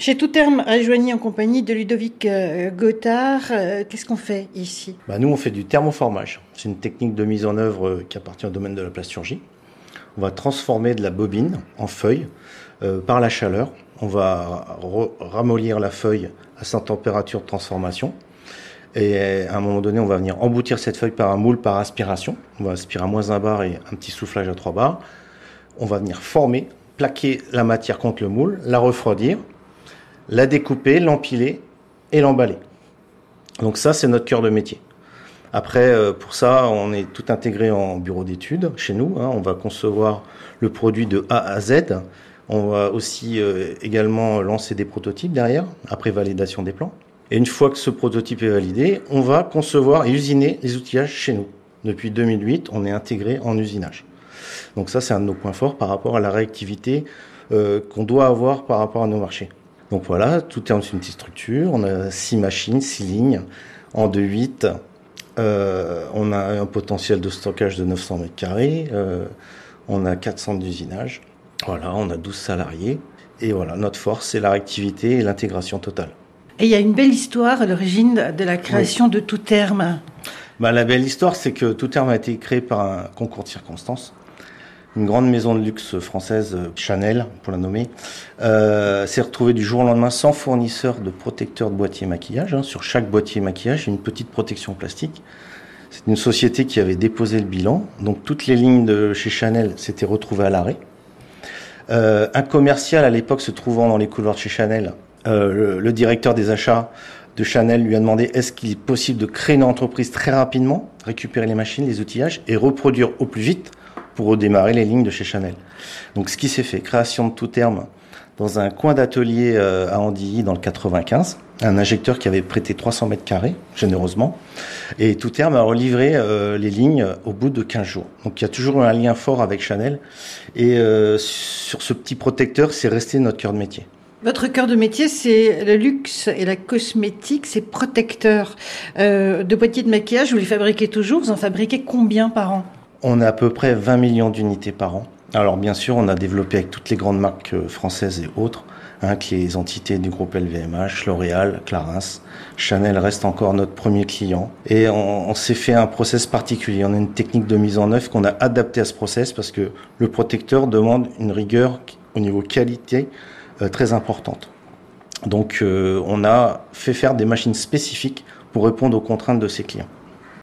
Chez Tout Terme, rejoigné en compagnie de Ludovic euh, Gothard, euh, qu'est-ce qu'on fait ici? Bah Nous, on fait du thermoformage. C'est une technique de mise en œuvre euh, qui appartient au domaine de la plasturgie. On va transformer de la bobine en feuille par la chaleur. On va ramollir la feuille à sa température de transformation. Et à un moment donné, on va venir emboutir cette feuille par un moule par aspiration. On va aspirer à moins 1 bar et un petit soufflage à 3 bars. On va venir former, plaquer la matière contre le moule, la refroidir la découper, l'empiler et l'emballer. Donc ça, c'est notre cœur de métier. Après, euh, pour ça, on est tout intégré en bureau d'études chez nous. Hein. On va concevoir le produit de A à Z. On va aussi euh, également lancer des prototypes derrière, après validation des plans. Et une fois que ce prototype est validé, on va concevoir et usiner les outillages chez nous. Depuis 2008, on est intégré en usinage. Donc ça, c'est un de nos points forts par rapport à la réactivité euh, qu'on doit avoir par rapport à nos marchés. Donc voilà, tout est en une petite structure. On a six machines, six lignes en 2-8. Euh, on a un potentiel de stockage de 900 mètres carrés. Euh, on a 400 d'usinage. Voilà, on a 12 salariés. Et voilà, notre force, c'est la réactivité et l'intégration totale. Et il y a une belle histoire à l'origine de la création de Tout Terme. Bah, la belle histoire, c'est que Tout Terme a été créé par un concours de circonstances une grande maison de luxe française, euh, Chanel pour la nommer, euh, s'est retrouvée du jour au lendemain sans fournisseur de protecteur de boîtier maquillage. Hein. Sur chaque boîtier maquillage, une petite protection plastique. C'est une société qui avait déposé le bilan, donc toutes les lignes de chez Chanel s'étaient retrouvées à l'arrêt. Euh, un commercial à l'époque se trouvant dans les couloirs de chez Chanel, le, directeur des achats de Chanel lui a demandé est-ce qu'il est possible de créer une entreprise très rapidement, récupérer les machines, les outillages et reproduire au plus vite pour redémarrer les lignes de chez Chanel. Donc ce qui s'est fait, création de tout terme dans un coin d'atelier euh, à Andilly dans le 95, un injecteur qui avait prêté 300 mètres carrés, généreusement, et tout terme a relivré euh, les lignes au bout de 15 jours. Donc il y a toujours un lien fort avec Chanel, et euh, sur ce petit protecteur, c'est resté notre cœur de métier. Votre cœur de métier, c'est le luxe et la cosmétique, c'est protecteur. de boîtiers de maquillage, vous les fabriquez toujours, vous en fabriquez combien par an? On a à peu près 20 millions d'unités par an. Alors bien sûr, on a développé avec toutes les grandes marques euh, françaises et autres, hein, les entités du groupe LVMH, L'Oréal, Clarins. Chanel reste encore notre premier client. Et on, s'est fait un process particulier. On a une technique de mise en œuvre qu'on a adaptée à ce process parce que le protecteur demande une rigueur au niveau qualité euh, très importante. Donc euh, on a fait faire des machines spécifiques pour répondre aux contraintes de ses clients.